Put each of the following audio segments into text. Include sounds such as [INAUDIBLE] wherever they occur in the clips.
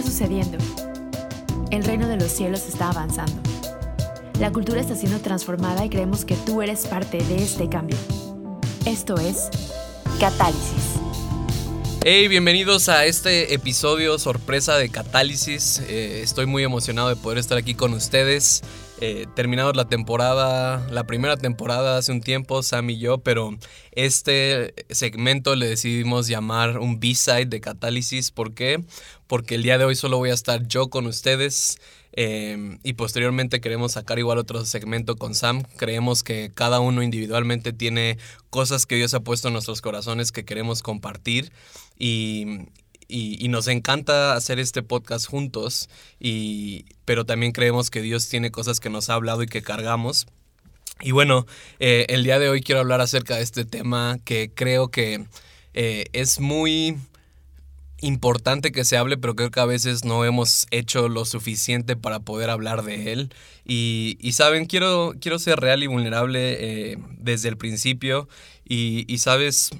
está sucediendo? El reino de los cielos está avanzando. La cultura está siendo transformada y creemos que tú eres parte de este cambio. Esto es Catálisis. Hey, bienvenidos a este episodio sorpresa de Catálisis. Eh, estoy muy emocionado de poder estar aquí con ustedes. Eh, la temporada, la primera temporada hace un tiempo, Sam y yo, pero este segmento le decidimos llamar un B-side de Catálisis. ¿Por qué? Porque el día de hoy solo voy a estar yo con ustedes. Eh, y posteriormente queremos sacar igual otro segmento con Sam. Creemos que cada uno individualmente tiene cosas que Dios ha puesto en nuestros corazones que queremos compartir. Y, y, nos encanta hacer este podcast juntos, y, pero también creemos que Dios tiene cosas que nos ha hablado y que cargamos. Y bueno, eh, el día de hoy quiero hablar acerca de este tema que creo que eh, es muy importante que se hable, pero creo que a veces no hemos hecho lo suficiente para poder hablar de él. Y, saben, quiero, quiero ser real y vulnerable eh, desde el principio. Y, sabes,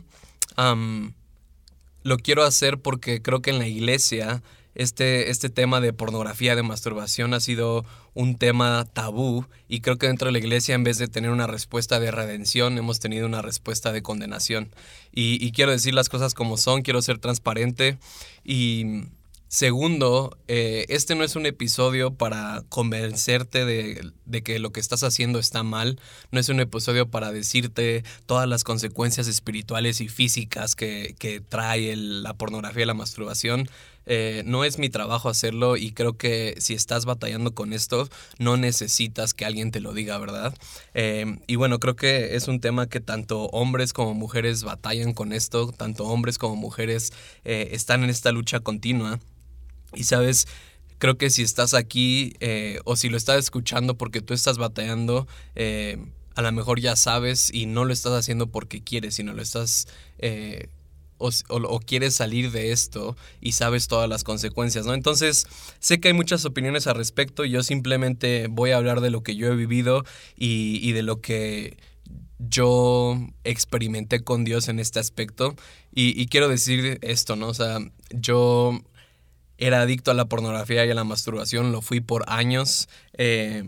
lo quiero hacer porque creo que en la iglesia este, este tema de pornografía, de masturbación ha sido un tema tabú y creo que dentro de la iglesia en vez de tener una respuesta de redención hemos tenido una respuesta de condenación. Y, y quiero decir las cosas como son, quiero ser transparente y Segundo, eh, este no es un episodio para convencerte de, que lo que estás haciendo está mal. No es un episodio para decirte todas las consecuencias espirituales y físicas que, trae la pornografía y la masturbación. Eh, no es mi trabajo hacerlo y creo que si estás batallando con esto, no necesitas que alguien te lo diga, ¿verdad? Eh, y bueno, creo que es un tema que tanto hombres como mujeres batallan con esto, tanto hombres como mujeres están en esta lucha continua. Y sabes, creo que si estás aquí eh, o si lo estás escuchando porque tú estás batallando, eh, a lo mejor ya sabes y no lo estás haciendo porque quieres, sino lo estás... Eh, o, quieres salir de esto y sabes todas las consecuencias, ¿no? Entonces, sé que hay muchas opiniones al respecto, yo simplemente voy a hablar de lo que yo he vivido y, de lo que yo experimenté con Dios en este aspecto. Y, y, quiero decir esto, ¿no? O sea, yo era adicto a la pornografía y a la masturbación, lo fui por años. Eh,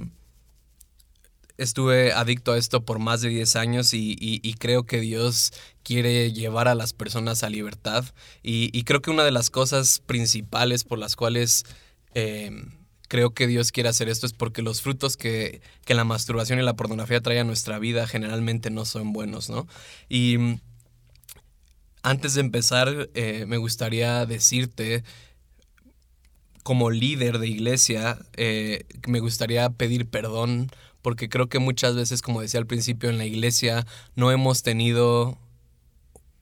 estuve adicto a esto por más de 10 años y, creo que Dios quiere llevar a las personas a libertad. Y, creo que una de las cosas principales por las cuales eh, creo que Dios quiere hacer esto es porque los frutos que, la masturbación y la pornografía traen a nuestra vida generalmente no son buenos, ¿no? Y antes de empezar, eh, me gustaría decirte como líder de iglesia, eh, me gustaría pedir perdón porque creo que muchas veces, como decía al principio, en la iglesia no hemos tenido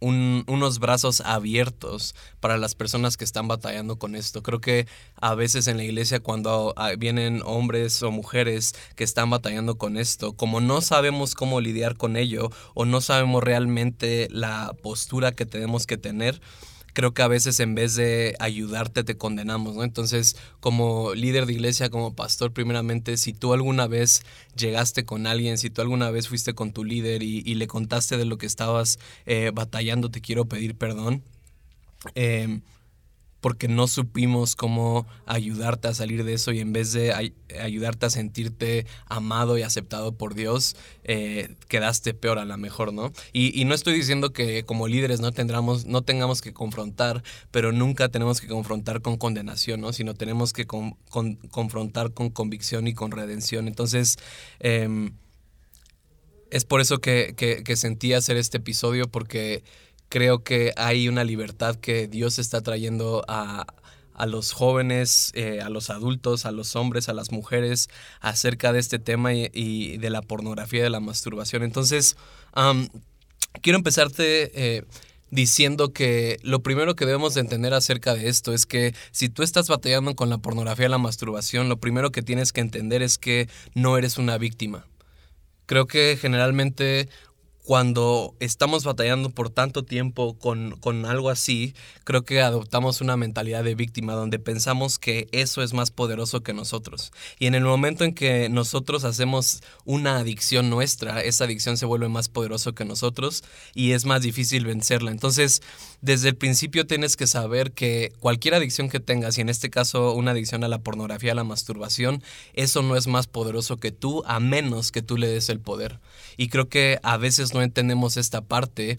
unos brazos abiertos para las personas que están batallando con esto. Creo que a veces en la iglesia cuando vienen hombres o mujeres que están batallando con esto, como no sabemos cómo lidiar con ello o no sabemos realmente la postura que tenemos que tener, creo que a veces en vez de ayudarte te condenamos, ¿no? Entonces, como líder de iglesia, como pastor, primeramente, si tú alguna vez llegaste con alguien, si tú alguna vez fuiste con tu líder y, le contaste de lo que estabas eh, batallando, te quiero pedir perdón. Eh, porque no supimos cómo ayudarte a salir de eso y en vez de ayudarte a sentirte amado y aceptado por Dios, eh, quedaste peor a lo mejor, ¿no? Y, no estoy diciendo que como líderes no, no tengamos que confrontar, pero nunca tenemos que confrontar con condenación, ¿no? Sino tenemos que confrontar con convicción y con redención. Entonces, em, es por eso que, que sentí hacer este episodio, porque creo que hay una libertad que Dios está trayendo a, los jóvenes, eh, a los adultos, a los hombres, a las mujeres acerca de este tema y, de la pornografía, de la masturbación. Entonces, quiero empezarte eh, diciendo que lo primero que debemos de entender acerca de esto es que si tú estás batallando con la pornografía y la masturbación, lo primero que tienes que entender es que no eres una víctima. Creo que generalmente cuando estamos batallando por tanto tiempo con, con, algo así, creo que adoptamos una mentalidad de víctima donde pensamos que eso es más poderoso que nosotros. Y en el momento en que nosotros hacemos una adicción nuestra, esa adicción se vuelve más poderoso que nosotros y es más difícil vencerla. Entonces, desde el principio tienes que saber que cualquier adicción que tengas, y en este caso una adicción a la pornografía, a la masturbación, eso no es más poderoso que tú a menos que tú le des el poder. Y creo que a veces no entendemos esta parte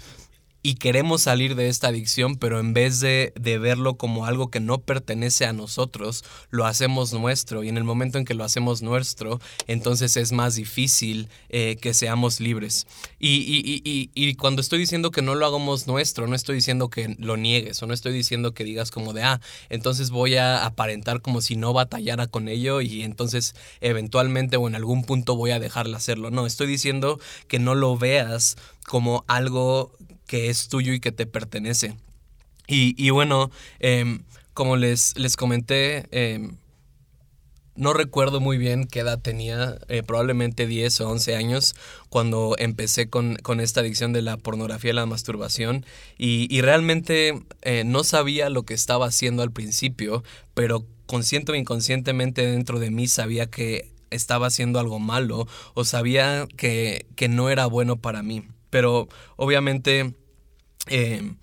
y queremos salir de esta adicción, pero en vez de, verlo como algo que no pertenece a nosotros, lo hacemos nuestro. Y en el momento en que lo hacemos nuestro, entonces es más difícil eh, que seamos libres. Y, cuando estoy diciendo que no lo hagamos nuestro, no estoy diciendo que lo niegues o no estoy diciendo que digas como de, ah, entonces voy a aparentar como si no batallara con ello y entonces eventualmente o en algún punto voy a dejarle hacerlo. No, estoy diciendo que no lo veas como algo que es tuyo y que te pertenece. Y, bueno, em, como les, les comenté, em, no recuerdo muy bien qué edad tenía, eh, probablemente 10 o 11 años, cuando empecé con, esta adicción de la pornografía y la masturbación. Y, realmente eh, no sabía lo que estaba haciendo al principio, pero consciente o inconscientemente dentro de mí sabía que estaba haciendo algo malo o sabía que, que no era bueno para mí. Pero obviamente eh,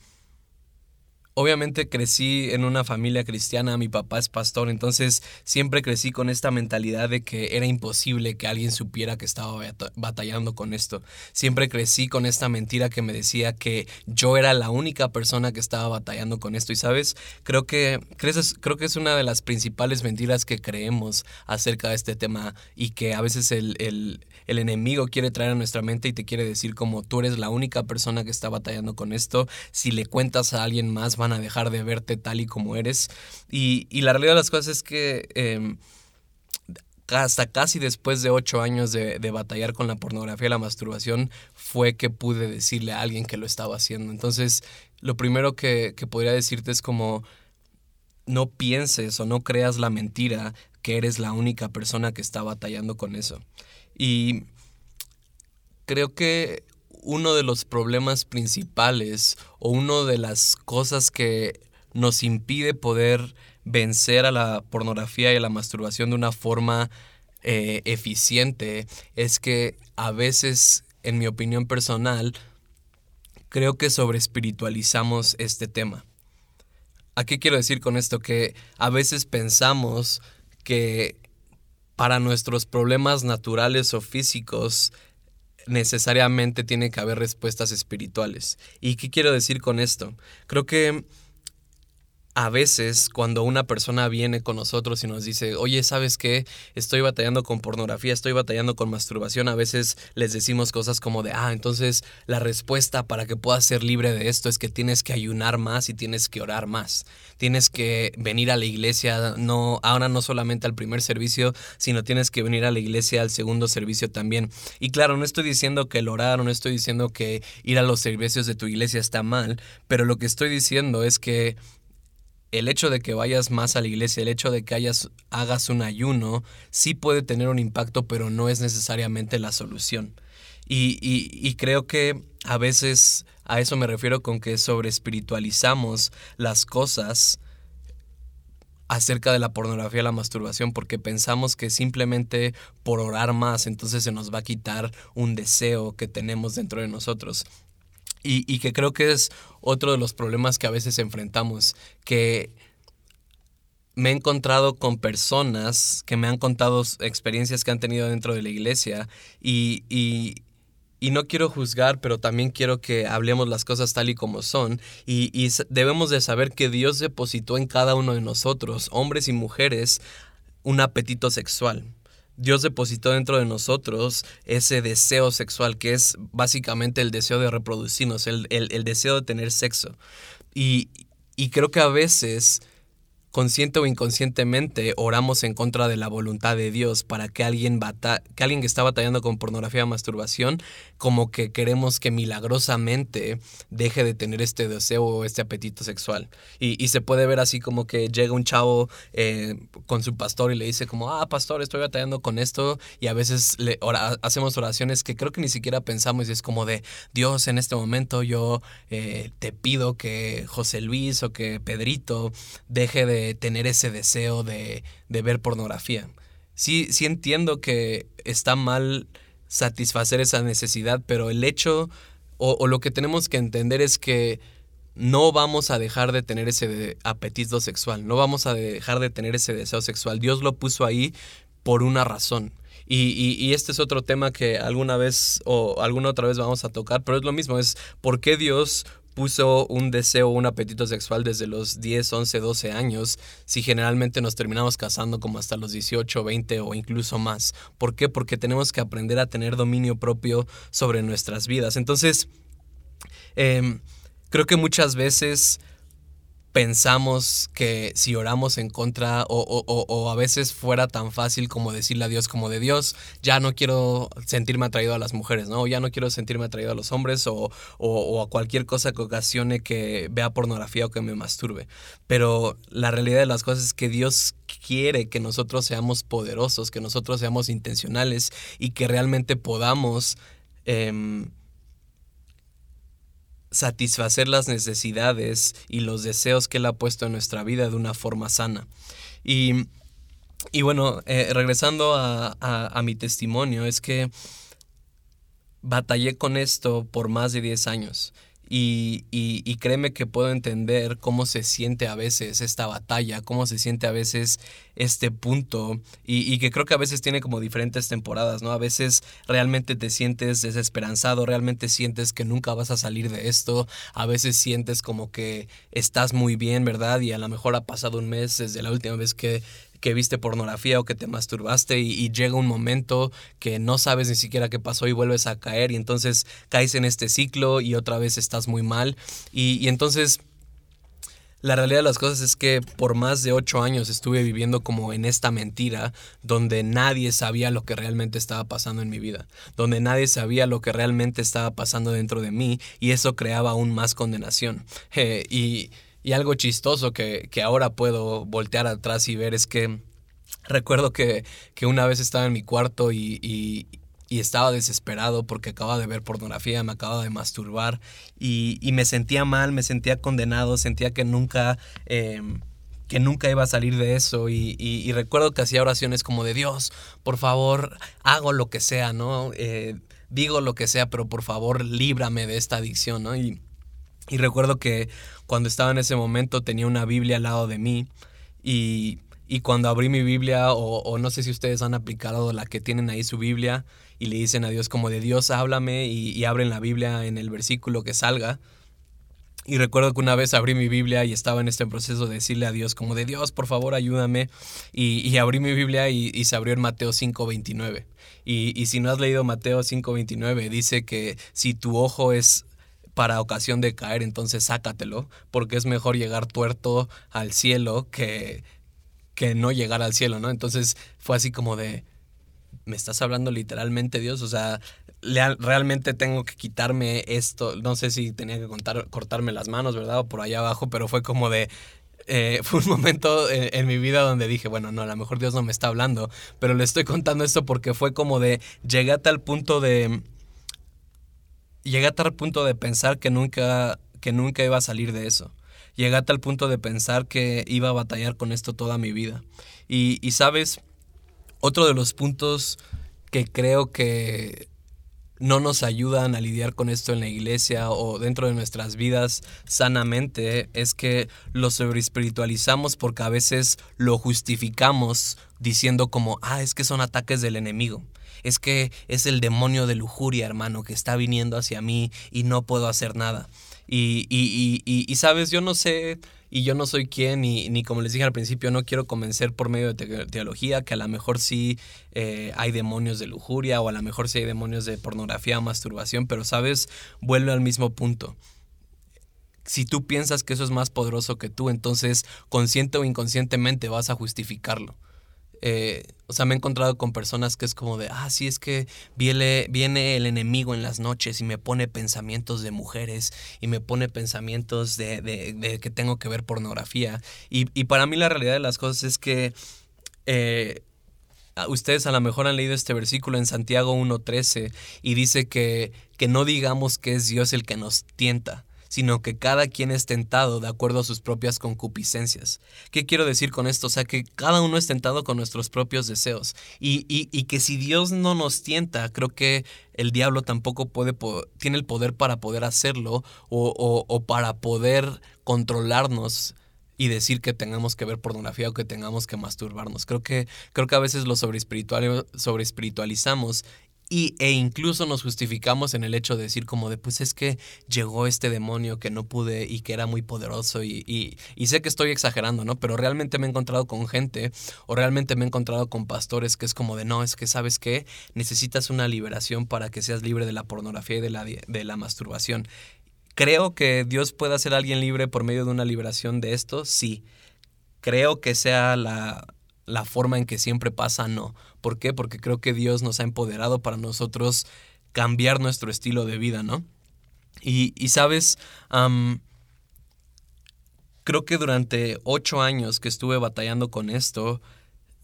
obviamente crecí en una familia cristiana, mi papá es pastor, entonces siempre crecí con esta mentalidad de que era imposible que alguien supiera que estaba batallando con esto. Siempre crecí con esta mentira que me decía que yo era la única persona que estaba batallando con esto. Y sabes, creo que, creo que es una de las principales mentiras que creemos acerca de este tema y que a veces el, el enemigo quiere traer a nuestra mente y te quiere decir como tú eres la única persona que está batallando con esto. Si le cuentas a alguien más, van a dejar de verte tal y como eres. Y, la realidad de las cosas es que em, hasta casi después de ocho años de, batallar con la pornografía y la masturbación, fue que pude decirle a alguien que lo estaba haciendo. Entonces, lo primero que, que podría decirte es como no pienses o no creas la mentira que eres la única persona que está batallando con eso. Y creo que uno de los problemas principales o una de las cosas que nos impide poder vencer a la pornografía y a la masturbación de una forma eh, eficiente es que a veces, en mi opinión personal, creo que sobre espiritualizamos este tema. ¿A qué quiero decir con esto? Que a veces pensamos que para nuestros problemas naturales o físicos necesariamente tiene que haber respuestas espirituales. ¿Y qué quiero decir con esto? Creo que a veces cuando una persona viene con nosotros y nos dice, oye, ¿sabes qué? Estoy batallando con pornografía, estoy batallando con masturbación, a veces les decimos cosas como de, ah, entonces la respuesta para que puedas ser libre de esto es que tienes que ayunar más y tienes que orar más. Tienes que venir a la iglesia, no, ahora no solamente al primer servicio, sino tienes que venir a la iglesia al segundo servicio también. Y claro, no estoy diciendo que el orar, no estoy diciendo que ir a los servicios de tu iglesia está mal, pero lo que estoy diciendo es que el hecho de que vayas más a la iglesia, el hecho de que hayas, hagas un ayuno, sí puede tener un impacto, pero no es necesariamente la solución. Y, y, creo que a veces a eso me refiero con que sobre espiritualizamos las cosas acerca de la pornografía y la masturbación porque pensamos que simplemente por orar más entonces se nos va a quitar un deseo que tenemos dentro de nosotros. Y, que creo que es otro de los problemas que a veces enfrentamos, que me he encontrado con personas que me han contado experiencias que han tenido dentro de la iglesia y, y, no quiero juzgar, pero también quiero que hablemos las cosas tal y como son y, y debemos de saber que Dios depositó en cada uno de nosotros, hombres y mujeres, un apetito sexual. Dios depositó dentro de nosotros ese deseo sexual, que es básicamente el deseo de reproducirnos, el, deseo de tener sexo. Y, creo que a veces consciente o inconscientemente oramos en contra de la voluntad de Dios para que alguien, que alguien que está batallando con pornografía o masturbación, como que queremos que milagrosamente deje de tener este deseo o este apetito sexual. Y, se puede ver así como que llega un chavo eh, con su pastor y le dice como, ah, pastor, estoy batallando con esto. Y a veces le hacemos oraciones que creo que ni siquiera pensamos y es como de, Dios, en este momento yo eh, te pido que José Luis o que Pedrito deje de tener ese deseo de, ver pornografía. Sí, sí entiendo que está mal satisfacer esa necesidad, pero el hecho o, lo que tenemos que entender es que no vamos a dejar de tener ese apetito sexual, no vamos a dejar de tener ese deseo sexual. Dios lo puso ahí por una razón. Y, y, este es otro tema que alguna vez o alguna otra vez vamos a tocar, pero es lo mismo, es por qué Dios puso un deseo, un apetito sexual desde los 10, 11, 12 años, si generalmente nos terminamos casando como hasta los 18, 20 o incluso más. ¿Por qué? Porque tenemos que aprender a tener dominio propio sobre nuestras vidas. Entonces, em, creo que muchas veces pensamos que si oramos en contra o, a veces fuera tan fácil como decirle a Dios como de Dios, ya no quiero sentirme atraído a las mujeres, ¿no? Ya no quiero sentirme atraído a los hombres o, a cualquier cosa que ocasione que vea pornografía o que me masturbe. Pero la realidad de las cosas es que Dios quiere que nosotros seamos poderosos, que nosotros seamos intencionales y que realmente podamos... Em, satisfacer las necesidades y los deseos que Él ha puesto en nuestra vida de una forma sana. Y, y bueno, eh, regresando a, a, mi testimonio, es que batallé con esto por más de 10 años. Y, y, créeme que puedo entender cómo se siente a veces esta batalla, cómo se siente a veces este punto y, y, que creo que a veces tiene como diferentes temporadas, ¿no? A veces realmente te sientes desesperanzado, realmente sientes que nunca vas a salir de esto, a veces sientes como que estás muy bien, ¿verdad? Y a lo mejor ha pasado un mes desde la última vez que que viste pornografía o que te masturbaste y, llega un momento que no sabes ni siquiera qué pasó y vuelves a caer y entonces caes en este ciclo y otra vez estás muy mal y, entonces la realidad de las cosas es que por más de ocho años estuve viviendo como en esta mentira donde nadie sabía lo que realmente estaba pasando en mi vida, donde nadie sabía lo que realmente estaba pasando dentro de mí y eso creaba aún más condenación. Eh, y y algo chistoso que, ahora puedo voltear atrás y ver es que recuerdo que, una vez estaba en mi cuarto y, estaba desesperado porque acababa de ver pornografía, me acababa de masturbar y, me sentía mal, me sentía condenado, sentía que nunca... Em, que nunca iba a salir de eso y, recuerdo que hacía oraciones como de Dios, por favor, hago lo que sea, ¿no? Eh, digo lo que sea, pero por favor, líbrame de esta adicción, ¿no? Y, y recuerdo que cuando estaba en ese momento tenía una Biblia al lado de mí y, cuando abrí mi Biblia, o, no sé si ustedes han aplicado la que tienen ahí su Biblia y le dicen a Dios como de Dios háblame y, abren la Biblia en el versículo que salga. Y recuerdo que una vez abrí mi Biblia y estaba en este proceso de decirle a Dios como de Dios, por favor, ayúdame. Y, abrí mi Biblia y, se abrió en Mateo 5.29. Y, y si no has leído Mateo 5.29, dice que si tu ojo es para ocasión de caer, entonces sácatelo, porque es mejor llegar tuerto al cielo que, que no llegar al cielo, ¿no? Entonces fue así como de, ¿me estás hablando literalmente Dios? O sea, realmente tengo que quitarme esto, no sé si tenía que cortarme las manos, ¿verdad? O por allá abajo, pero fue como de, eh, [LAUGHS] fue un momento en, en, mi vida donde dije, bueno, no, a lo mejor Dios no me está hablando, pero le estoy contando esto porque fue como de, llegué a tal punto de, llegué a tal punto de pensar que nunca, que nunca iba a salir de eso. Llegué a tal punto de pensar que iba a batallar con esto toda mi vida. Y, y sabes, otro de los puntos que creo que no nos ayudan a lidiar con esto en la iglesia o dentro de nuestras vidas sanamente es que lo sobreespiritualizamos porque a veces lo justificamos diciendo como, ah, es que son ataques del enemigo es que es el demonio de lujuria, hermano, que está viniendo hacia mí y no puedo hacer nada. Y, y, y, y sabes, yo no sé, y yo no soy quien, ni, ni como les dije al principio, no quiero convencer por medio de teología que a lo mejor sí eh, hay demonios de lujuria o a lo mejor sí hay demonios de pornografía masturbación, pero sabes, vuelve al mismo punto si tú piensas que eso es más poderoso que tú, entonces consciente o inconscientemente vas a justificarlo. Eh, o sea, me he encontrado con personas que es como de, ah, sí, es que viene, viene el enemigo en las noches y me pone pensamientos de mujeres y me pone pensamientos de, de, que tengo que ver pornografía. Y, y, para mí la realidad de las cosas es que eh, ustedes a lo mejor han leído este versículo en Santiago 1.13 y dice que, que no digamos que es Dios el que nos tienta, sino que cada quien es tentado de acuerdo a sus propias concupiscencias. ¿Qué quiero decir con esto? O sea, que cada uno es tentado con nuestros propios deseos y, y, que si Dios no nos tienta, creo que el diablo tampoco puede, tiene el poder para poder hacerlo o, o, para poder controlarnos y decir que tengamos que ver pornografía o que tengamos que masturbarnos. Creo que, creo que a veces lo sobre, sobre espiritualizamos y, e incluso nos justificamos en el hecho de decir como de, pues es que llegó este demonio que no pude y que era muy poderoso y, y, sé que estoy exagerando, ¿no? Pero realmente me he encontrado con gente o realmente me he encontrado con pastores que es como de, no, es que sabes qué, necesitas una liberación para que seas libre de la pornografía y de la, de la masturbación. ¿Creo que Dios pueda hacer a alguien libre por medio de una liberación de esto? Sí. Creo que sea la, la forma en que siempre pasa, no. ¿Por qué? Porque creo que Dios nos ha empoderado para nosotros cambiar nuestro estilo de vida, ¿no? Y, y sabes, creo que durante ocho años que estuve batallando con esto,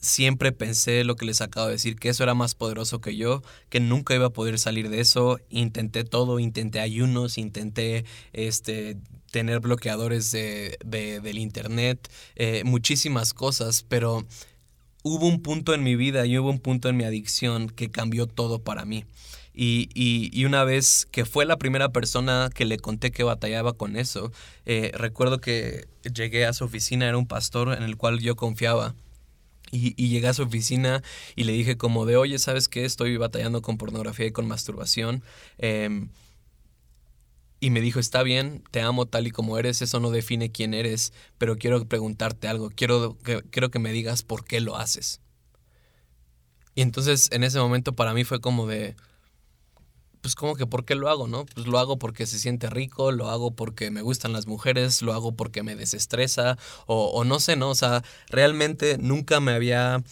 siempre pensé lo que les acabo de decir, que eso era más poderoso que yo, que nunca iba a poder salir de eso. Intenté todo, intenté ayunos, intenté este, tener bloqueadores de, del internet, eh, muchísimas cosas, pero hubo un punto en mi vida y hubo un punto en mi adicción que cambió todo para mí. Y, y, una vez que fue la primera persona que le conté que batallaba con eso, eh, recuerdo que llegué a su oficina, era un pastor en el cual yo confiaba. Y, y, llegué a su oficina y le dije como de, oye, ¿sabes qué? Estoy batallando con pornografía y con masturbación. Eh, y me dijo, está bien, te amo tal y como eres, eso no define quién eres, pero quiero preguntarte algo, quiero que, quiero que me digas por qué lo haces. Y entonces en ese momento para mí fue como de, pues como que por qué lo hago, ¿no? Pues lo hago porque se siente rico, lo hago porque me gustan las mujeres, lo hago porque me desestresa, o, no sé, ¿no? O sea, realmente nunca me había,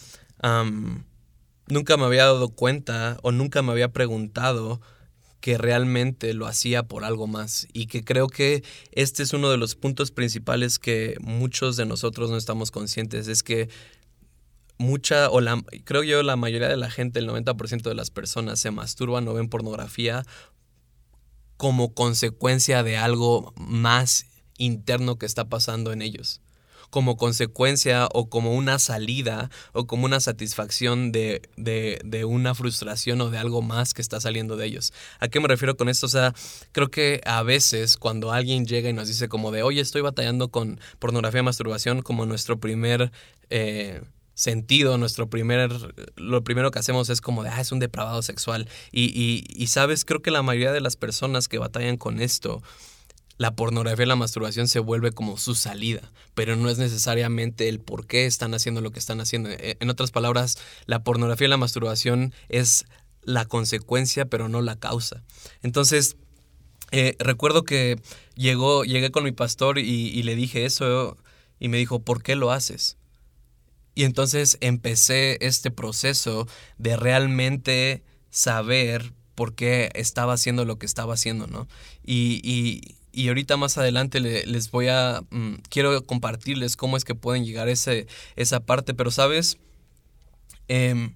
nunca me había dado cuenta o nunca me había preguntado que realmente lo hacía por algo más y que creo que este es uno de los puntos principales que muchos de nosotros no estamos conscientes, es que mucha, o la, creo yo la mayoría de la gente, el 90% de las personas se masturban o ven pornografía como consecuencia de algo más interno que está pasando en ellos como consecuencia o como una salida o como una satisfacción de, de, una frustración o de algo más que está saliendo de ellos. ¿A qué me refiero con esto? O sea, creo que a veces cuando alguien llega y nos dice como de, oye, estoy batallando con pornografía y masturbación como nuestro primer... Eh, sentido, nuestro primer, lo primero que hacemos es como de, ah, es un depravado sexual. Y, y, y, sabes, creo que la mayoría de las personas que batallan con esto la pornografía y la masturbación se vuelve como su salida, pero no es necesariamente el por qué están haciendo lo que están haciendo. E, en otras palabras, la pornografía y la masturbación es la consecuencia, pero no la causa. Entonces, eh, recuerdo que llegó, llegué con mi pastor y, le dije eso y me dijo, ¿por qué lo haces? Y entonces empecé este proceso de realmente saber por qué estaba haciendo lo que estaba haciendo, ¿no? Y, y ahorita más adelante les voy a, mm, quiero compartirles cómo es que pueden llegar ese, esa parte, pero sabes, em,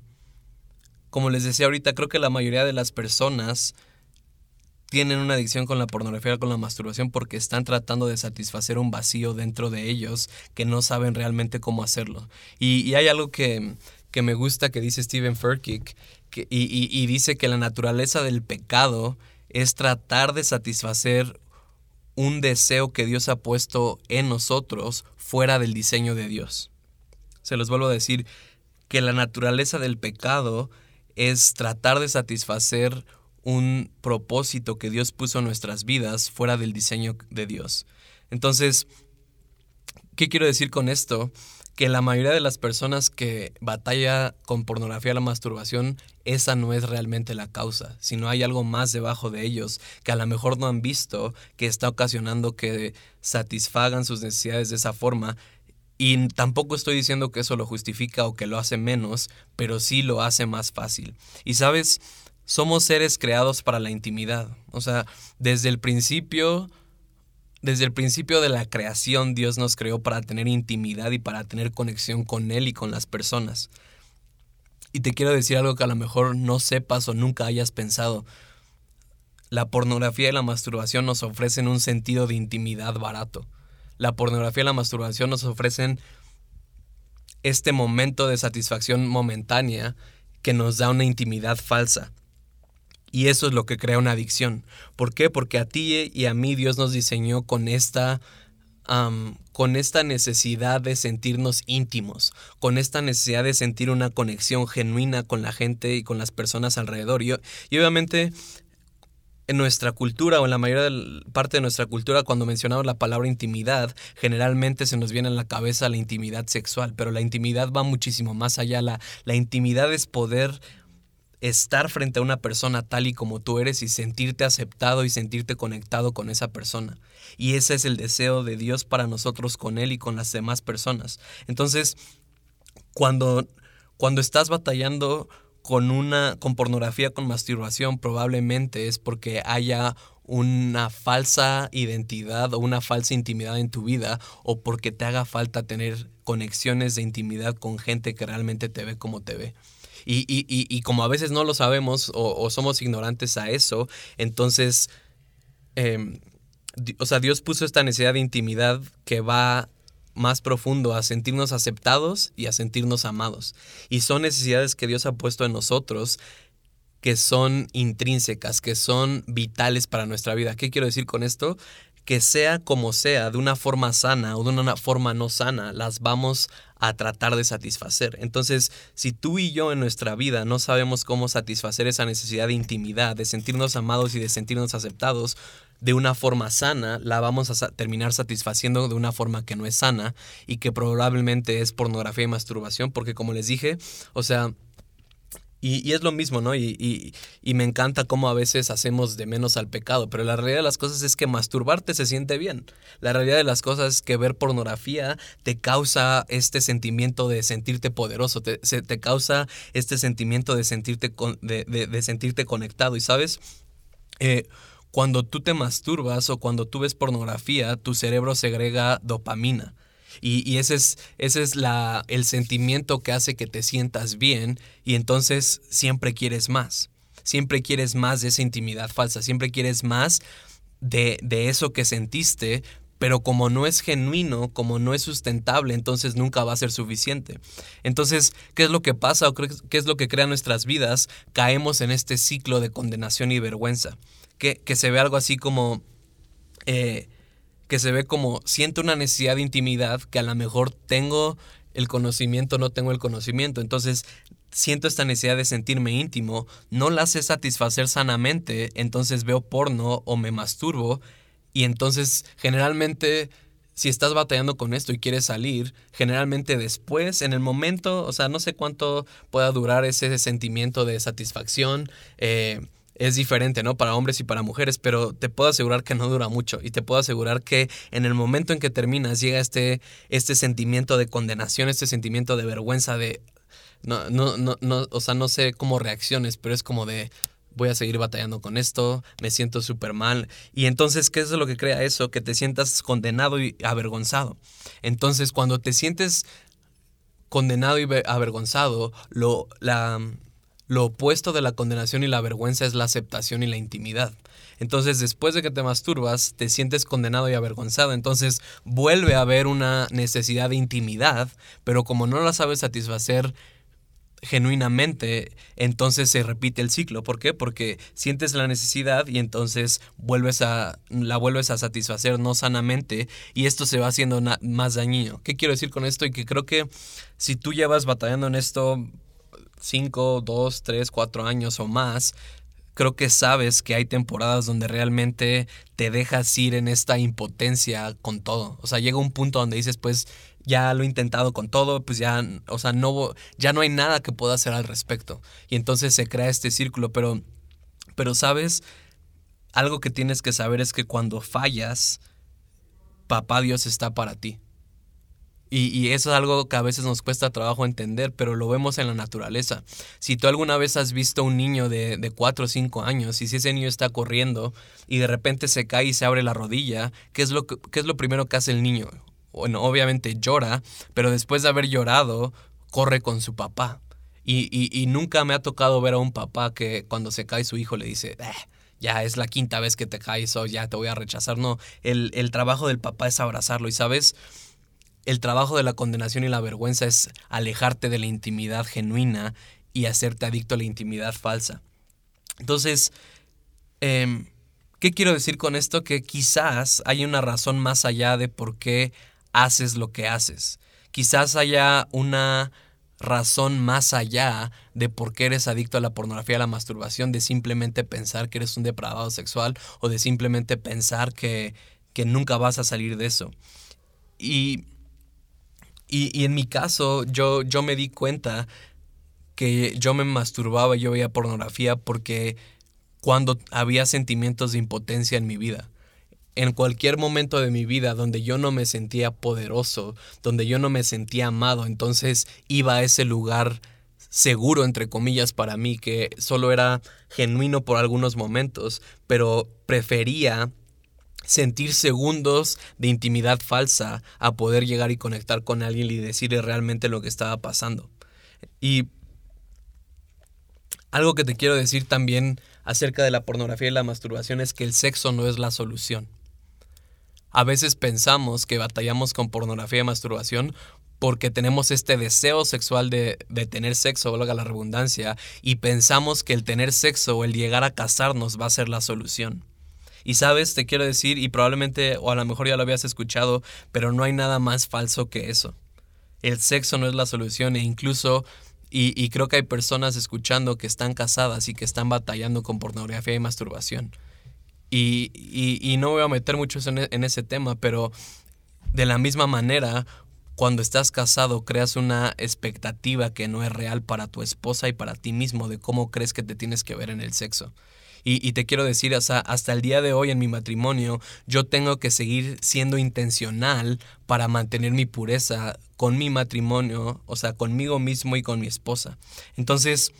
como les decía ahorita, creo que la mayoría de las personas tienen una adicción con la pornografía, con la masturbación, porque están tratando de satisfacer un vacío dentro de ellos que no saben realmente cómo hacerlo. Y, hay algo que, que, me gusta que dice Stephen Furtick, y dice que la naturaleza del pecado es tratar de satisfacer un deseo que Dios ha puesto en nosotros fuera del diseño de Dios. Se los vuelvo a decir que la naturaleza del pecado es tratar de satisfacer un propósito que Dios puso en nuestras vidas fuera del diseño de Dios. Entonces, ¿qué quiero decir con esto? Que la mayoría de las personas que batalla con pornografía la masturbación, esa no es realmente la causa, sino hay algo más debajo de ellos que a lo mejor no han visto, que está ocasionando que satisfagan sus necesidades de esa forma. Y tampoco estoy diciendo que eso lo justifica o que lo hace menos, pero sí lo hace más fácil. Y sabes, somos seres creados para la intimidad. O sea, desde el principio desde el principio de la creación Dios nos creó para tener intimidad y para tener conexión con Él y con las personas. Y te quiero decir algo que a lo mejor no sepas o nunca hayas pensado. La pornografía y la masturbación nos ofrecen un sentido de intimidad barato. La pornografía y la masturbación nos ofrecen este momento de satisfacción momentánea que nos da una intimidad falsa. Y eso es lo que crea una adicción. ¿Por qué? Porque a ti y a mí Dios nos diseñó con esta, con esta necesidad de sentirnos íntimos, con esta necesidad de sentir una conexión genuina con la gente y con las personas alrededor. Y, obviamente en nuestra cultura o en la mayoría de parte de nuestra cultura, cuando mencionamos la palabra intimidad, generalmente se nos viene en la cabeza la intimidad sexual, pero la intimidad va muchísimo más allá. La, la intimidad es poder estar frente a una persona tal y como tú eres y sentirte aceptado y sentirte conectado con esa persona. Y ese es el deseo de Dios para nosotros con Él y con las demás personas. Entonces, cuando, cuando estás batallando con una con pornografía, con masturbación, probablemente es porque haya una falsa identidad o una falsa intimidad en tu vida o porque te haga falta tener conexiones de intimidad con gente que realmente te ve como te ve. Y, y, y, como a veces no lo sabemos o, somos ignorantes a eso, entonces, em, o sea, Dios puso esta necesidad de intimidad que va más profundo a sentirnos aceptados y a sentirnos amados. Y son necesidades que Dios ha puesto en nosotros que son intrínsecas, que son vitales para nuestra vida. ¿Qué quiero decir con esto? Que sea como sea, de una forma sana o de una forma no sana, las vamos a tratar de satisfacer. Entonces, si tú y yo en nuestra vida no sabemos cómo satisfacer esa necesidad de intimidad, de sentirnos amados y de sentirnos aceptados de una forma sana, la vamos a terminar satisfaciendo de una forma que no es sana y que probablemente es pornografía y masturbación, porque como les dije, o sea, y, es lo mismo, ¿no? Y, y, me encanta cómo a veces hacemos de menos al pecado, pero la realidad de las cosas es que masturbarte se siente bien. La realidad de las cosas es que ver pornografía te causa este sentimiento de sentirte poderoso, te, te causa este sentimiento de sentirte, de, de, sentirte conectado. Y sabes, eh, cuando tú te masturbas o cuando tú ves pornografía, tu cerebro segrega dopamina. Y, ese es, ese es la, el sentimiento que hace que te sientas bien y entonces siempre quieres más. Siempre quieres más de esa intimidad falsa, siempre quieres más de, de eso que sentiste, pero como no es genuino, como no es sustentable, entonces nunca va a ser suficiente. Entonces, ¿qué es lo que pasa o qué es lo que crea nuestras vidas? Caemos en este ciclo de condenación y vergüenza, que, que se ve algo así como... Eh, que se ve como siento una necesidad de intimidad que a lo mejor tengo el conocimiento, no tengo el conocimiento. Entonces siento esta necesidad de sentirme íntimo, no la sé satisfacer sanamente, entonces veo porno o me masturbo y entonces generalmente si estás batallando con esto y quieres salir, generalmente después, en el momento, o sea, no sé cuánto pueda durar ese sentimiento de satisfacción, eh, es diferente, ¿no? Para hombres y para mujeres, pero te puedo asegurar que no dura mucho y te puedo asegurar que en el momento en que terminas llega este, este sentimiento de condenación, este sentimiento de vergüenza, de... No, no, no, no, o sea, no sé cómo reacciones, pero es como de voy a seguir batallando con esto, me siento súper mal. Y entonces, ¿qué es lo que crea eso? Que te sientas condenado y avergonzado. Entonces, cuando te sientes condenado y avergonzado, lo, la, lo opuesto de la condenación y la vergüenza es la aceptación y la intimidad. Entonces, después de que te masturbas, te sientes condenado y avergonzado. Entonces, vuelve a haber una necesidad de intimidad, pero como no la sabes satisfacer genuinamente, entonces se repite el ciclo. ¿Por qué? Porque sientes la necesidad y entonces vuelves a, la vuelves a satisfacer no sanamente y esto se va haciendo más dañino. ¿Qué quiero decir con esto? Y que creo que si tú llevas batallando en esto 5, 2, 3, 4 años o más, creo que sabes que hay temporadas donde realmente te dejas ir en esta impotencia con todo. O sea, llega un punto donde dices, pues ya lo he intentado con todo, pues ya, o sea, no, ya no hay nada que pueda hacer al respecto. Y entonces se crea este círculo, pero, pero sabes, algo que tienes que saber es que cuando fallas, papá Dios está para ti. Y, eso es algo que a veces nos cuesta trabajo entender, pero lo vemos en la naturaleza. Si tú alguna vez has visto un niño de, de 4 o 5 años y si ese niño está corriendo y de repente se cae y se abre la rodilla, ¿qué es lo, qué es lo primero que hace el niño? Bueno, obviamente llora, pero después de haber llorado, corre con su papá. Y, y, nunca me ha tocado ver a un papá que cuando se cae su hijo le dice, eh, ya es la quinta vez que te caes o ya te voy a rechazar. No, el, el trabajo del papá es abrazarlo. Y sabes, el trabajo de la condenación y la vergüenza es alejarte de la intimidad genuina y hacerte adicto a la intimidad falsa. Entonces, em, ¿qué quiero decir con esto? Que quizás hay una razón más allá de por qué haces lo que haces. Quizás haya una razón más allá de por qué eres adicto a la pornografía, a la masturbación, de simplemente pensar que eres un depravado sexual o de simplemente pensar que, que nunca vas a salir de eso. Y y, en mi caso, yo, yo me di cuenta que yo me masturbaba y yo veía pornografía porque cuando había sentimientos de impotencia en mi vida. En cualquier momento de mi vida donde yo no me sentía poderoso, donde yo no me sentía amado, entonces iba a ese lugar seguro, entre comillas, para mí, que solo era genuino por algunos momentos, pero prefería sentir segundos de intimidad falsa a poder llegar y conectar con alguien y decirle realmente lo que estaba pasando. Y algo que te quiero decir también acerca de la pornografía y la masturbación es que el sexo no es la solución. A veces pensamos que batallamos con pornografía y masturbación porque tenemos este deseo sexual de, de tener sexo, valga la redundancia, y pensamos que el tener sexo o el llegar a casarnos va a ser la solución. Y sabes, te quiero decir, y probablemente, o a lo mejor ya lo habías escuchado, pero no hay nada más falso que eso. El sexo no es la solución e incluso, y, creo que hay personas escuchando que están casadas y que están batallando con pornografía y masturbación. Y, y, no voy a meter mucho en, en ese tema, pero de la misma manera, cuando estás casado creas una expectativa que no es real para tu esposa y para ti mismo de cómo crees que te tienes que ver en el sexo. Y, te quiero decir, hasta, hasta el día de hoy en mi matrimonio, yo tengo que seguir siendo intencional para mantener mi pureza con mi matrimonio, o sea, conmigo mismo y con mi esposa. Entonces,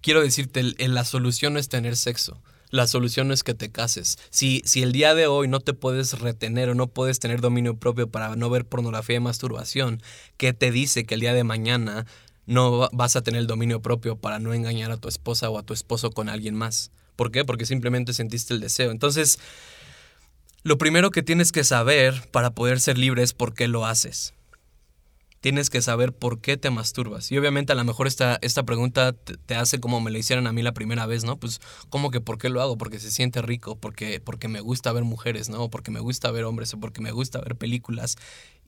quiero decirte, la solución no es tener sexo. La solución no es que te cases. Si, si el día de hoy no te puedes retener o no puedes tener dominio propio para no ver pornografía y masturbación, ¿qué te dice que el día de mañana no vas a tener el dominio propio para no engañar a tu esposa o a tu esposo con alguien más. ¿Por qué? Porque simplemente sentiste el deseo. Entonces, lo primero que tienes que saber para poder ser libre es por qué lo haces. Tienes que saber por qué te masturbas. Y obviamente a lo mejor esta, esta pregunta te, hace como me la hicieron a mí la primera vez, ¿no? Pues, ¿cómo que por qué lo hago? Porque se siente rico, porque, porque me gusta ver mujeres, ¿no? Porque me gusta ver hombres o porque me gusta ver películas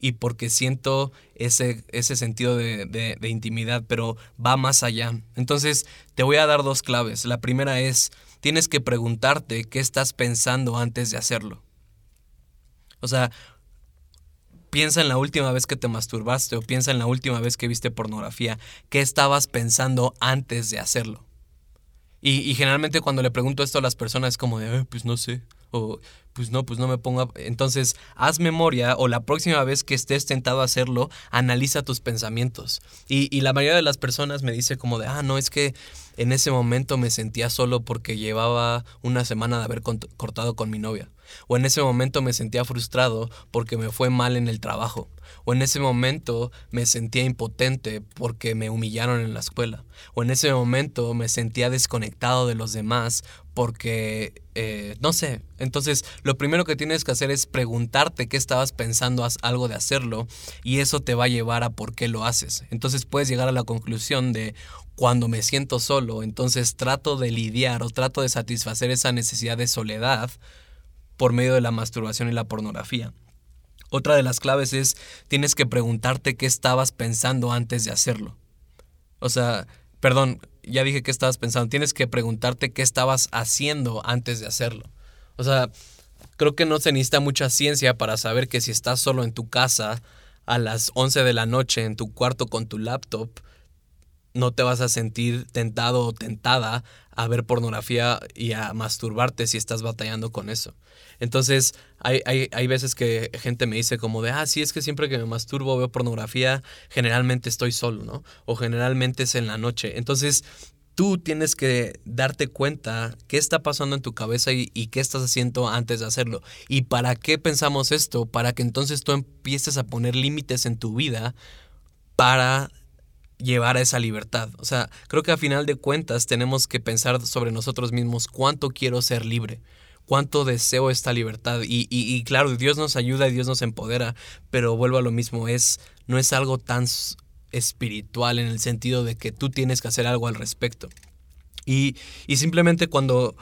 y porque siento ese, ese sentido de, de, intimidad, pero va más allá. Entonces, te voy a dar dos claves. La primera es, tienes que preguntarte qué estás pensando antes de hacerlo. O sea, piensa en la última vez que te masturbaste o piensa en la última vez que viste pornografía. ¿Qué estabas pensando antes de hacerlo? Y, y generalmente cuando le pregunto esto a las personas es como de, pues no sé o pues no, pues no me ponga. Entonces, haz memoria o la próxima vez que estés tentado a hacerlo, analiza tus pensamientos. Y, y, la mayoría de las personas me dice como de, ah, no, es que en ese momento me sentía solo porque llevaba una semana de haber cortado con mi novia. O en ese momento me sentía frustrado porque me fue mal en el trabajo. O en ese momento me sentía impotente porque me humillaron en la escuela. O en ese momento me sentía desconectado de los demás porque, eh, no sé. Entonces, lo primero que tienes que hacer es preguntarte qué estabas pensando algo de hacerlo y eso te va a llevar a por qué lo haces. Entonces puedes llegar a la conclusión de cuando me siento solo, entonces trato de lidiar o trato de satisfacer esa necesidad de soledad por medio de la masturbación y la pornografía. Otra de las claves es, tienes que preguntarte qué estabas pensando antes de hacerlo. O sea, perdón, ya dije qué estabas pensando, tienes que preguntarte qué estabas haciendo antes de hacerlo. O sea, Creo que no se necesita mucha ciencia para saber que si estás solo en tu casa a las 11 de la noche en tu cuarto con tu laptop, no te vas a sentir tentado o tentada a ver pornografía y a masturbarte si estás batallando con eso. Entonces, hay, hay, hay, veces que gente me dice como de, ah, sí, es que siempre que me masturbo veo pornografía, generalmente estoy solo, ¿no? O generalmente es en la noche. Entonces, tú tienes que darte cuenta qué está pasando en tu cabeza y, y, qué estás haciendo antes de hacerlo. ¿Y para qué pensamos esto? Para que entonces tú empieces a poner límites en tu vida para llevar a esa libertad. O sea, creo que a final de cuentas tenemos que pensar sobre nosotros mismos cuánto quiero ser libre, cuánto deseo esta libertad. Y, y, claro, Dios nos ayuda y Dios nos empodera, pero vuelvo a lo mismo, es, no es algo tan espiritual en el sentido de que tú tienes que hacer algo al respecto. Y, y simplemente cuando,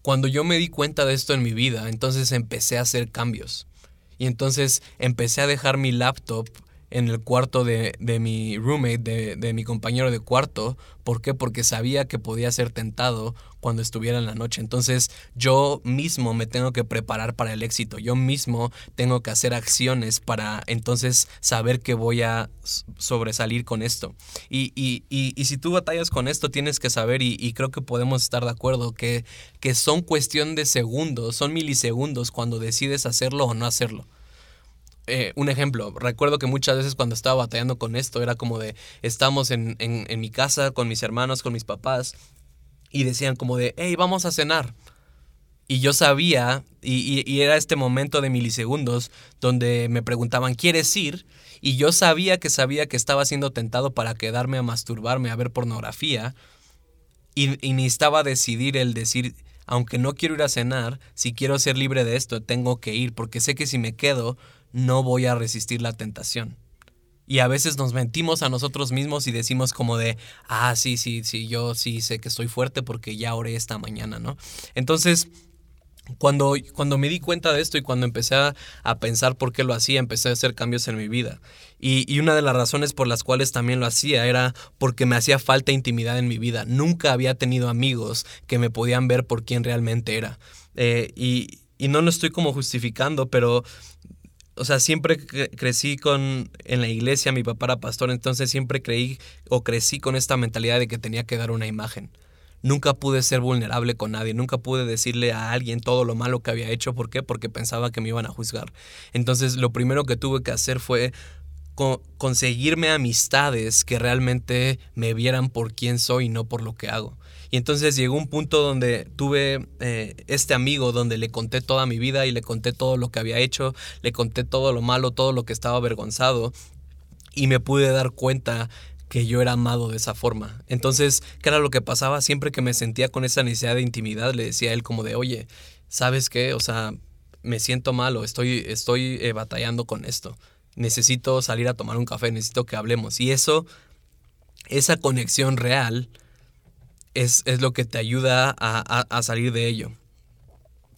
cuando yo me di cuenta de esto en mi vida, entonces empecé a hacer cambios. Y entonces empecé a dejar mi laptop en el cuarto de, de mi roommate, de, de, mi compañero de cuarto. ¿Por qué? Porque sabía que podía ser tentado cuando estuviera en la noche. Entonces yo mismo me tengo que preparar para el éxito. Yo mismo tengo que hacer acciones para entonces saber que voy a sobresalir con esto. Y, y, y, y si tú batallas con esto, tienes que saber, y, creo que podemos estar de acuerdo, que, que son cuestión de segundos, son milisegundos cuando decides hacerlo o no hacerlo. Eh, un ejemplo, recuerdo que muchas veces cuando estaba batallando con esto era como de, estamos en, en, mi casa con mis hermanos, con mis papás, y decían como de, hey, vamos a cenar. Y yo sabía, y, y, era este momento de milisegundos donde me preguntaban, ¿quieres ir? Y yo sabía que sabía que estaba siendo tentado para quedarme a masturbarme, a ver pornografía, y, y necesitaba decidir el decir, aunque no quiero ir a cenar, si quiero ser libre de esto, tengo que ir, porque sé que si me quedo, no voy a resistir la tentación. Y a veces nos mentimos a nosotros mismos y decimos como de, ah, sí, sí, sí, yo sí sé que estoy fuerte porque ya oré esta mañana, ¿no? Entonces, cuando, cuando me di cuenta de esto y cuando empecé a, pensar por qué lo hacía, empecé a hacer cambios en mi vida. Y, una de las razones por las cuales también lo hacía era porque me hacía falta intimidad en mi vida. Nunca había tenido amigos que me podían ver por quién realmente era. Eh, y, y no lo estoy como justificando, pero o sea, siempre crecí con, en la iglesia, mi papá era pastor, entonces siempre creí o crecí con esta mentalidad de que tenía que dar una imagen. Nunca pude ser vulnerable con nadie, nunca pude decirle a alguien todo lo malo que había hecho. ¿Por qué? Porque pensaba que me iban a juzgar. Entonces lo primero que tuve que hacer fue conseguirme amistades que realmente me vieran por quién soy y no por lo que hago. Y entonces llegó un punto donde tuve eh, este amigo donde le conté toda mi vida y le conté todo lo que había hecho, le conté todo lo malo, todo lo que estaba avergonzado y me pude dar cuenta que yo era amado de esa forma. Entonces, ¿qué era lo que pasaba? Siempre que me sentía con esa necesidad de intimidad, le decía él como de, oye, ¿sabes qué? O sea, me siento malo, estoy, estoy eh, batallando con esto. Necesito salir a tomar un café, necesito que hablemos. Y eso, esa conexión real, es, lo que te ayuda a, salir de ello.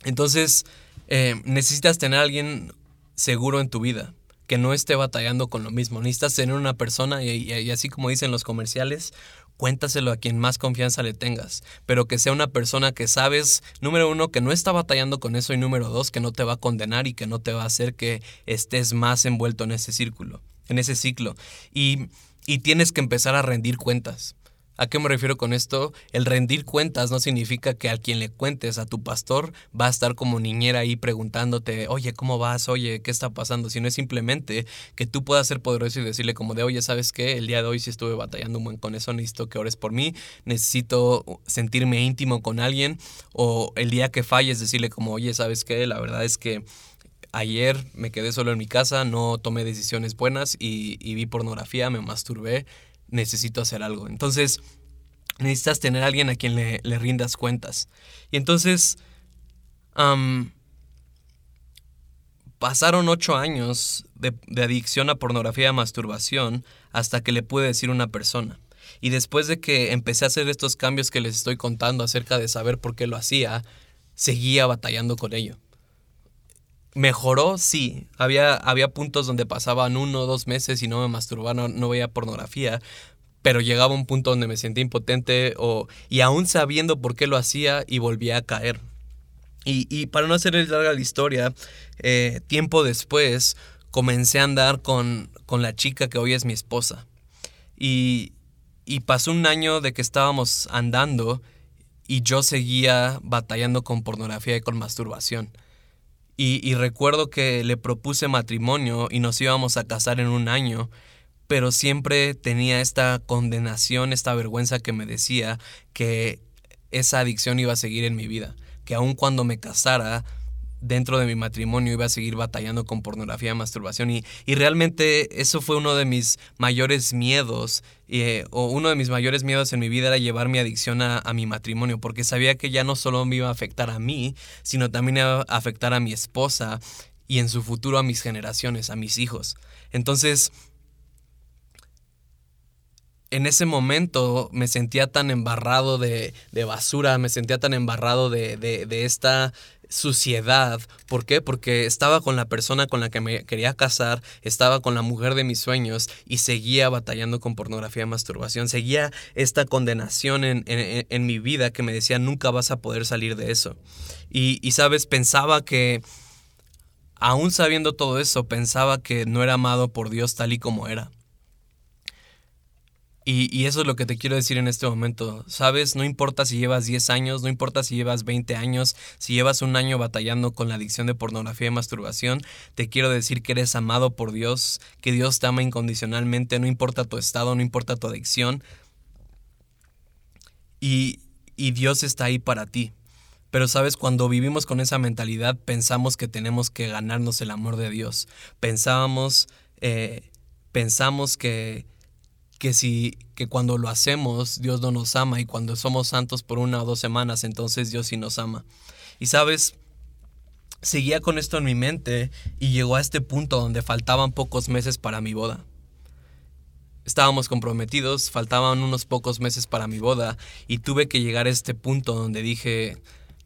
Entonces, eh, necesitas tener a alguien seguro en tu vida, que no esté batallando con lo mismo. Necesitas tener una persona, y, así como dicen los comerciales, cuéntaselo a quien más confianza le tengas, pero que sea una persona que sabes, número uno, que no está batallando con eso y número dos, que no te va a condenar y que no te va a hacer que estés más envuelto en ese círculo, en ese ciclo. Y, y tienes que empezar a rendir cuentas. ¿A qué me refiero con esto? El rendir cuentas no significa que al quien le cuentes, a tu pastor, va a estar como niñera ahí preguntándote, oye, ¿cómo vas? Oye, ¿qué está pasando? Sino es simplemente que tú puedas ser poderoso y decirle como de, oye, ¿sabes qué? El día de hoy sí estuve batallando un buen con eso, necesito que ores por mí, necesito sentirme íntimo con alguien, o el día que falles decirle como, oye, ¿sabes qué? La verdad es que ayer me quedé solo en mi casa, no tomé decisiones buenas y, y vi pornografía, me masturbé necesito hacer algo. Entonces, necesitas tener a alguien a quien le, rindas cuentas. Y entonces, pasaron ocho años de, adicción a pornografía y masturbación hasta que le pude decir una persona. Y después de que empecé a hacer estos cambios que les estoy contando acerca de saber por qué lo hacía, seguía batallando con ello. Mejoró, sí. Había, había puntos donde pasaban uno o dos meses y no me masturbaba, no, veía pornografía, pero llegaba un punto donde me sentía impotente o, y aún sabiendo por qué lo hacía y volvía a caer. Y, para no hacerles larga la historia, eh, tiempo después comencé a andar con, con la chica que hoy es mi esposa. Y, y pasó un año de que estábamos andando y yo seguía batallando con pornografía y con masturbación. Y, recuerdo que le propuse matrimonio y nos íbamos a casar en un año, pero siempre tenía esta condenación, esta vergüenza que me decía que esa adicción iba a seguir en mi vida, que aun cuando me casara, dentro de mi matrimonio iba a seguir batallando con pornografía y masturbación. Y, y realmente eso fue uno de mis mayores miedos, eh, o uno de mis mayores miedos en mi vida era llevar mi adicción a, a, mi matrimonio, porque sabía que ya no solo me iba a afectar a mí, sino también iba a afectar a mi esposa y en su futuro a mis generaciones, a mis hijos. Entonces, en ese momento me sentía tan embarrado de, de basura, me sentía tan embarrado de, de, de, esta suciedad. ¿Por qué? Porque estaba con la persona con la que me quería casar, estaba con la mujer de mis sueños y seguía batallando con pornografía y masturbación. Seguía esta condenación en, en, en mi vida que me decía nunca vas a poder salir de eso. Y, y sabes, pensaba que, aún sabiendo todo eso, pensaba que no era amado por Dios tal y como era. Y, eso es lo que te quiero decir en este momento. Sabes, no importa si llevas 10 años, no importa si llevas 20 años, si llevas un año batallando con la adicción de pornografía y masturbación, te quiero decir que eres amado por Dios, que Dios te ama incondicionalmente, no importa tu estado, no importa tu adicción. Y, y Dios está ahí para ti. Pero sabes, cuando vivimos con esa mentalidad, pensamos que tenemos que ganarnos el amor de Dios. Pensábamos, eh, pensamos que que si que cuando lo hacemos Dios no nos ama y cuando somos santos por una o dos semanas entonces Dios sí nos ama. Y sabes, seguía con esto en mi mente y llegó a este punto donde faltaban pocos meses para mi boda. Estábamos comprometidos, faltaban unos pocos meses para mi boda y tuve que llegar a este punto donde dije,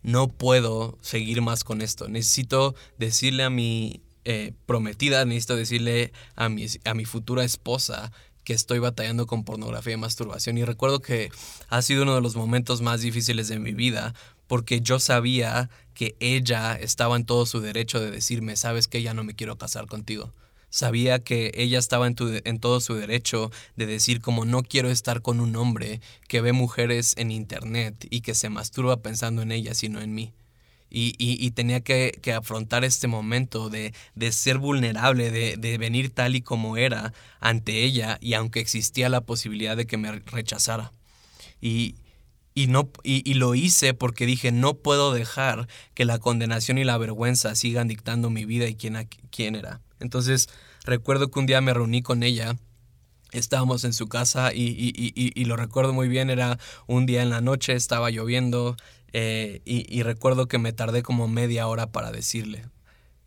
no puedo seguir más con esto. Necesito decirle a mi eh, prometida, necesito decirle a mi, a mi futura esposa que estoy batallando con pornografía y masturbación. Y recuerdo que ha sido uno de los momentos más difíciles de mi vida porque yo sabía que ella estaba en todo su derecho de decirme, sabes que ya no me quiero casar contigo. Sabía que ella estaba en, en todo su derecho de decir como no quiero estar con un hombre que ve mujeres en internet y que se masturba pensando en ella, sino en mí y, tenía que, afrontar este momento de, ser vulnerable, de, venir tal y como era ante ella y aunque existía la posibilidad de que me rechazara. Y, no, y, lo hice porque dije, no puedo dejar que la condenación y la vergüenza sigan dictando mi vida y quién, quién era. Entonces recuerdo que un día me reuní con ella estábamos en su casa y, lo recuerdo muy bien, era un día en la noche, estaba lloviendo, eh, y, recuerdo que me tardé como media hora para decirle.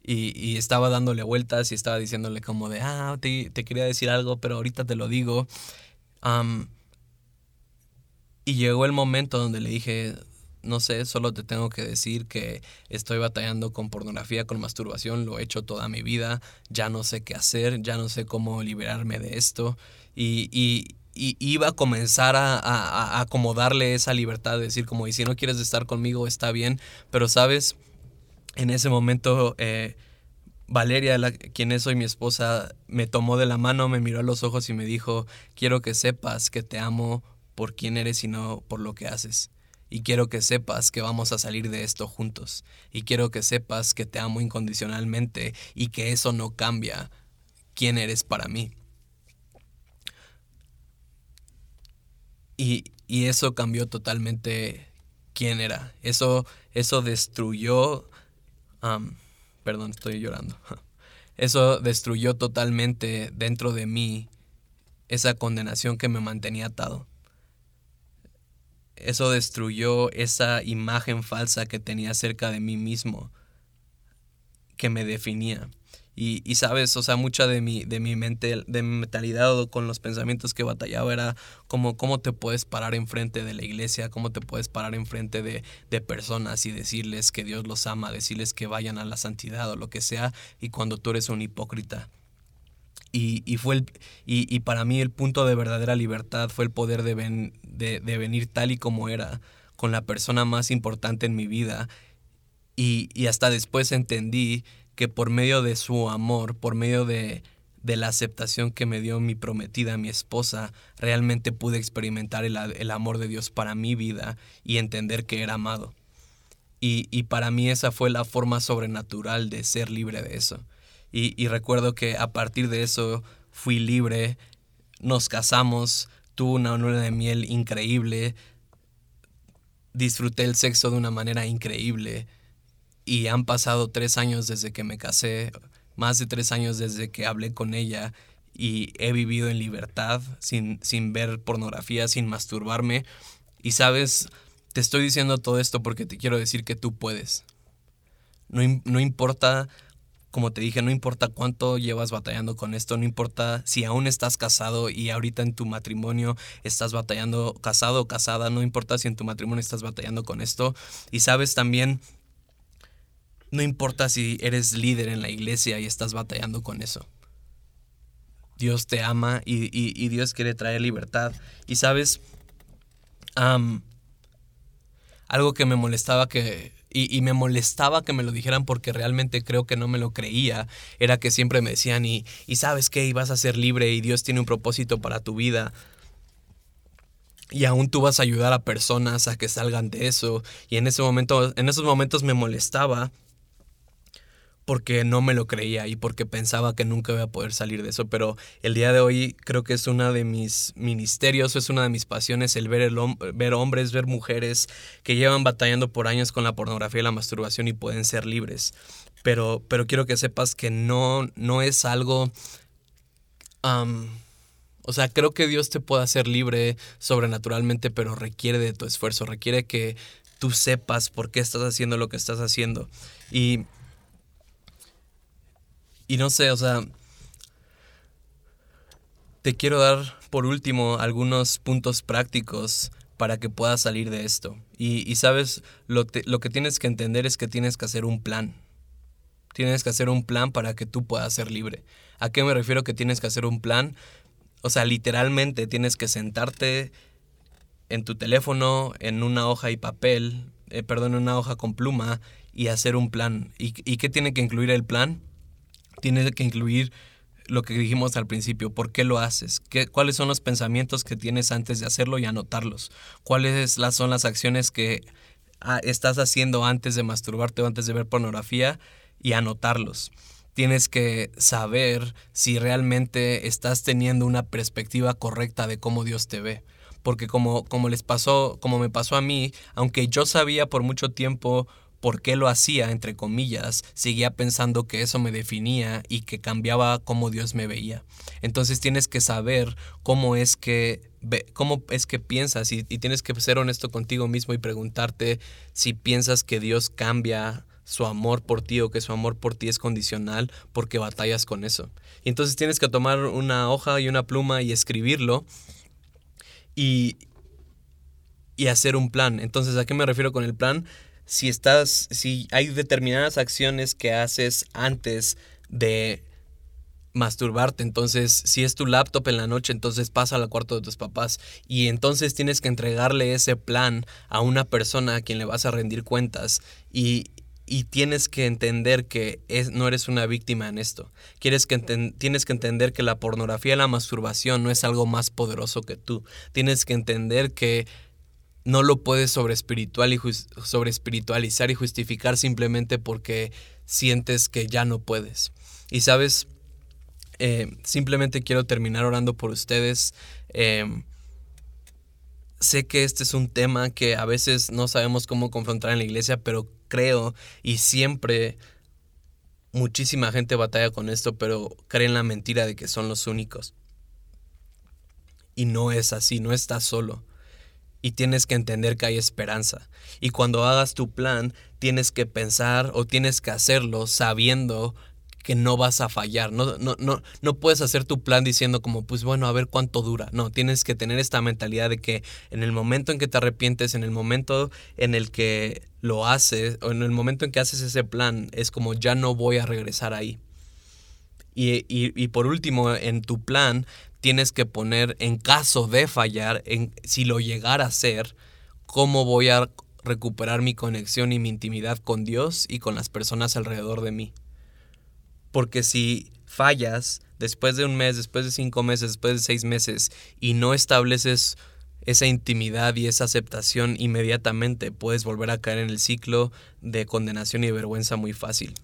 Y, estaba dándole vueltas y estaba diciéndole como de, ah, te, quería decir algo, pero ahorita te lo digo. y llegó el momento donde le dije, no sé, solo te tengo que decir que estoy batallando con pornografía, con masturbación, lo he hecho toda mi vida, ya no sé qué hacer, ya no sé cómo liberarme de esto. Y, y iba a comenzar a, a, acomodarle esa libertad de decir como, y si no quieres estar conmigo está bien, pero sabes, en ese momento eh, Valeria, la, quien es hoy mi esposa, me tomó de la mano, me miró a los ojos y me dijo, quiero que sepas que te amo por quién eres y no por lo que haces. Y quiero que sepas que vamos a salir de esto juntos. Y quiero que sepas que te amo incondicionalmente y que eso no cambia quién eres para mí. Y, eso cambió totalmente quién era. Eso, eso destruyó... perdón, estoy llorando. [LAUGHS] Eso destruyó totalmente dentro de mí esa condenación que me mantenía atado. Eso destruyó esa imagen falsa que tenía cerca de mí mismo, que me definía. Y, sabes, o sea, mucha de mi, de mi mente, de mentalidad o con los pensamientos que batallaba era como cómo te puedes parar enfrente de la iglesia, cómo te puedes parar enfrente de, de personas y decirles que Dios los ama, decirles que vayan a la santidad o lo que sea, y cuando tú eres un hipócrita. Y, y fue el, y, y, para mí el punto de verdadera libertad fue el poder de, de, de venir tal y como era, con la persona más importante en mi vida Y, y hasta después entendí que por medio de su amor, por medio de, de la aceptación que me dio mi prometida, mi esposa, realmente pude experimentar el, el, amor de Dios para mi vida y entender que era amado. Y, y, para mí esa fue la forma sobrenatural de ser libre de eso. Y, y recuerdo que a partir de eso fui libre, nos casamos, tuve una luna de miel increíble, disfruté el sexo de una manera increíble y han pasado tres años desde que me casé, más de tres años desde que hablé con ella y he vivido en libertad, sin, sin ver pornografía, sin masturbarme. Y sabes, te estoy diciendo todo esto porque te quiero decir que tú puedes. No, no importa como te dije, no importa cuánto llevas batallando con esto, no importa si aún estás casado y ahorita en tu matrimonio estás batallando, casado o casada, no importa si en tu matrimonio estás batallando con esto. Y sabes también, no importa si eres líder en la iglesia y estás batallando con eso. Dios te ama y, Dios quiere traer libertad. Y sabes, algo que me molestaba que y, me molestaba que me lo dijeran porque realmente creo que no me lo creía. Era que siempre me decían, y, y sabes qué, y vas a ser libre y Dios tiene un propósito para tu vida. Y aún tú vas a ayudar a personas a que salgan de eso. Y en ese momento, en esos momentos me molestaba porque no me lo creía y porque pensaba que nunca iba a poder salir de eso. Pero el día de hoy creo que es uno de mis ministerios, es una de mis pasiones el ver, el ver hombres, ver mujeres que llevan batallando por años con la pornografía y la masturbación y pueden ser libres. Pero, pero quiero que sepas que no, no es algo... o sea, creo que Dios te puede hacer libre sobrenaturalmente, pero requiere de tu esfuerzo, requiere que tú sepas por qué estás haciendo lo que estás haciendo. Y y no sé, o sea, te quiero dar por último algunos puntos prácticos para que puedas salir de esto. Y, sabes, lo, lo que tienes que entender es que tienes que hacer un plan. Tienes que hacer un plan para que tú puedas ser libre. ¿A qué me refiero que tienes que hacer un plan? O sea, literalmente tienes que sentarte en tu teléfono, en una hoja y papel, eh, perdón, en una hoja con pluma y hacer un plan. ¿Y, ¿Y qué tiene que incluir el plan? Tiene que incluir lo que dijimos al principio, ¿por qué lo haces? ¿Qué, ¿Cuáles son los pensamientos que tienes antes de hacerlo y anotarlos? ¿Cuáles son las acciones que ah, estás haciendo antes de masturbarte o antes de ver pornografía y anotarlos? Tienes que saber si realmente estás teniendo una perspectiva correcta de cómo Dios te ve. Porque como, como les pasó, como me pasó a mí, aunque yo sabía por mucho tiempo por qué lo hacía, entre comillas, seguía pensando que eso me definía y que cambiaba cómo Dios me veía. Entonces tienes que saber cómo es que, cómo es que piensas y, tienes que ser honesto contigo mismo y preguntarte si piensas que Dios cambia su amor por ti o que su amor por ti es condicional porque batallas con eso. Y entonces tienes que tomar una hoja y una pluma y escribirlo y, y hacer un plan. Entonces, ¿a qué me refiero con el plan? Si estás, si hay determinadas acciones que haces antes de masturbarte. Entonces, si es tu laptop en la noche, entonces pasa al cuarto de tus papás. Y entonces tienes que entregarle ese plan a una persona a quien le vas a rendir cuentas. Y, y tienes que entender que es, no eres una víctima en esto. Quieres que tienes que entender que la pornografía y la masturbación no es algo más poderoso que tú. Tienes que entender que no lo puedes sobre, espiritual y sobre espiritualizar y justificar simplemente porque sientes que ya no puedes. Y sabes, eh, simplemente quiero terminar orando por ustedes. Em, sé que este es un tema que a veces no sabemos cómo confrontar en la iglesia, pero creo y siempre muchísima gente batalla con esto, pero creen la mentira de que son los únicos. Y no es así, no estás solo y tienes que entender que hay esperanza. Y cuando hagas tu plan, tienes que pensar o tienes que hacerlo sabiendo que no vas a fallar. No, no, no, no puedes hacer tu plan diciendo como, pues bueno, a ver cuánto dura. No, tienes que tener esta mentalidad de que en el momento en que te arrepientes, en el momento en el que lo haces, o en el momento en que haces ese plan, es como ya no voy a regresar ahí. Y, y por último, en tu plan, tienes que poner en caso de fallar, en si lo llegara a hacer, cómo voy a recuperar mi conexión y mi intimidad con Dios y con las personas alrededor de mí. Porque si fallas después de un mes, después de cinco meses, después de seis meses y no estableces esa intimidad y esa aceptación inmediatamente, puedes volver a caer en el ciclo de condenación y vergüenza muy fácil.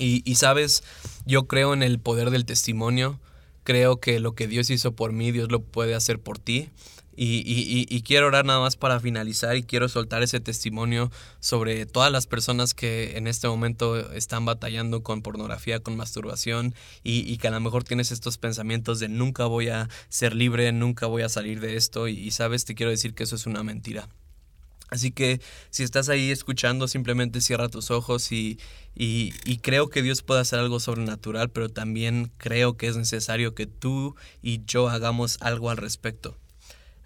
Y, y sabes, yo creo en el poder del testimonio, creo que lo que Dios hizo por mí, Dios lo puede hacer por ti. Y, quiero orar nada más para finalizar y quiero soltar ese testimonio sobre todas las personas que en este momento están batallando con pornografía, con masturbación y, que a lo mejor tienes estos pensamientos de nunca voy a ser libre, nunca voy a salir de esto y sabes, te quiero decir que eso es una mentira. Así que si estás ahí escuchando, simplemente cierra tus ojos y, y, creo que Dios puede hacer algo sobrenatural, pero también creo que es necesario que tú y yo hagamos algo al respecto.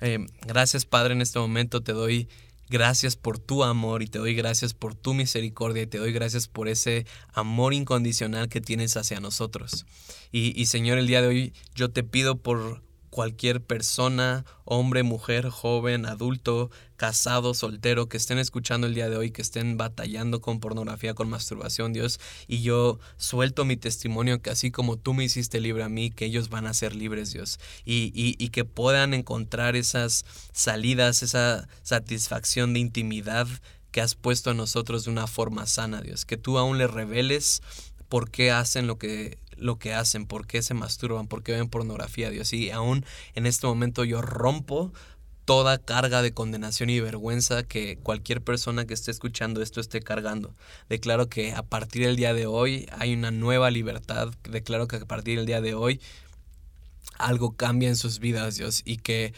Eh, gracias Padre en este momento, te doy gracias por tu amor y te doy gracias por tu misericordia y te doy gracias por ese amor incondicional que tienes hacia nosotros. Y, y Señor, el día de hoy yo te pido por cualquier persona, hombre, mujer, joven, adulto, casado, soltero, que estén escuchando el día de hoy, que estén batallando con pornografía, con masturbación, Dios. Y yo suelto mi testimonio que así como tú me hiciste libre a mí, que ellos van a ser libres, Dios. Y, y, que puedan encontrar esas salidas, esa satisfacción de intimidad que has puesto en nosotros de una forma sana, Dios. Que tú aún les reveles por qué hacen lo que lo que hacen, por qué se masturban, por qué ven pornografía, Dios. Y aún en este momento yo rompo toda carga de condenación y vergüenza que cualquier persona que esté escuchando esto esté cargando. Declaro que a partir del día de hoy hay una nueva libertad. Declaro que a partir del día de hoy algo cambia en sus vidas, Dios, y que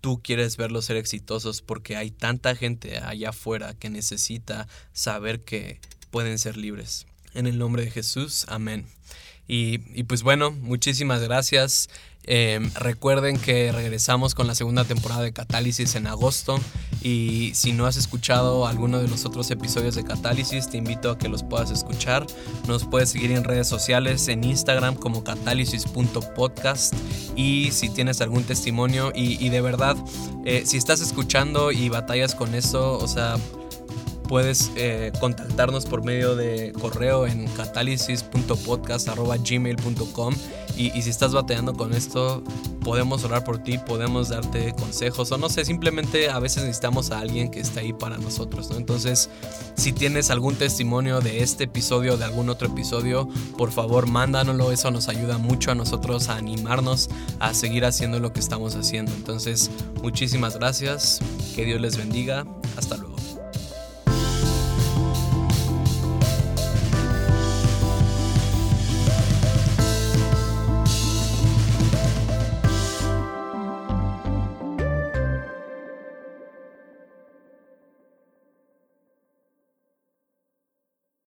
tú quieres verlos ser exitosos porque hay tanta gente allá afuera que necesita saber que pueden ser libres. En el nombre de Jesús, amén. Y, pues bueno, muchísimas gracias. Em, recuerden que regresamos con la segunda temporada de Catálisis en agosto. Y si no has escuchado alguno de los otros episodios de Catálisis te invito a que los puedas escuchar. Nos puedes seguir en redes sociales, en Instagram como catálisis.podcast y si tienes algún testimonio y, de verdad, eh, si estás escuchando y batallas con eso, o sea puedes eh, contactarnos por medio de correo en catálisis.podcast.gmail.com y, si estás batallando con esto, podemos orar por ti, podemos darte consejos o no sé, simplemente a veces necesitamos a alguien que esté ahí para nosotros, ¿no? Entonces, si tienes algún testimonio de este episodio o de algún otro episodio, por favor, mándanoslo, eso nos ayuda mucho a nosotros a animarnos a seguir haciendo lo que estamos haciendo. Entonces, muchísimas gracias, que Dios les bendiga, hasta luego.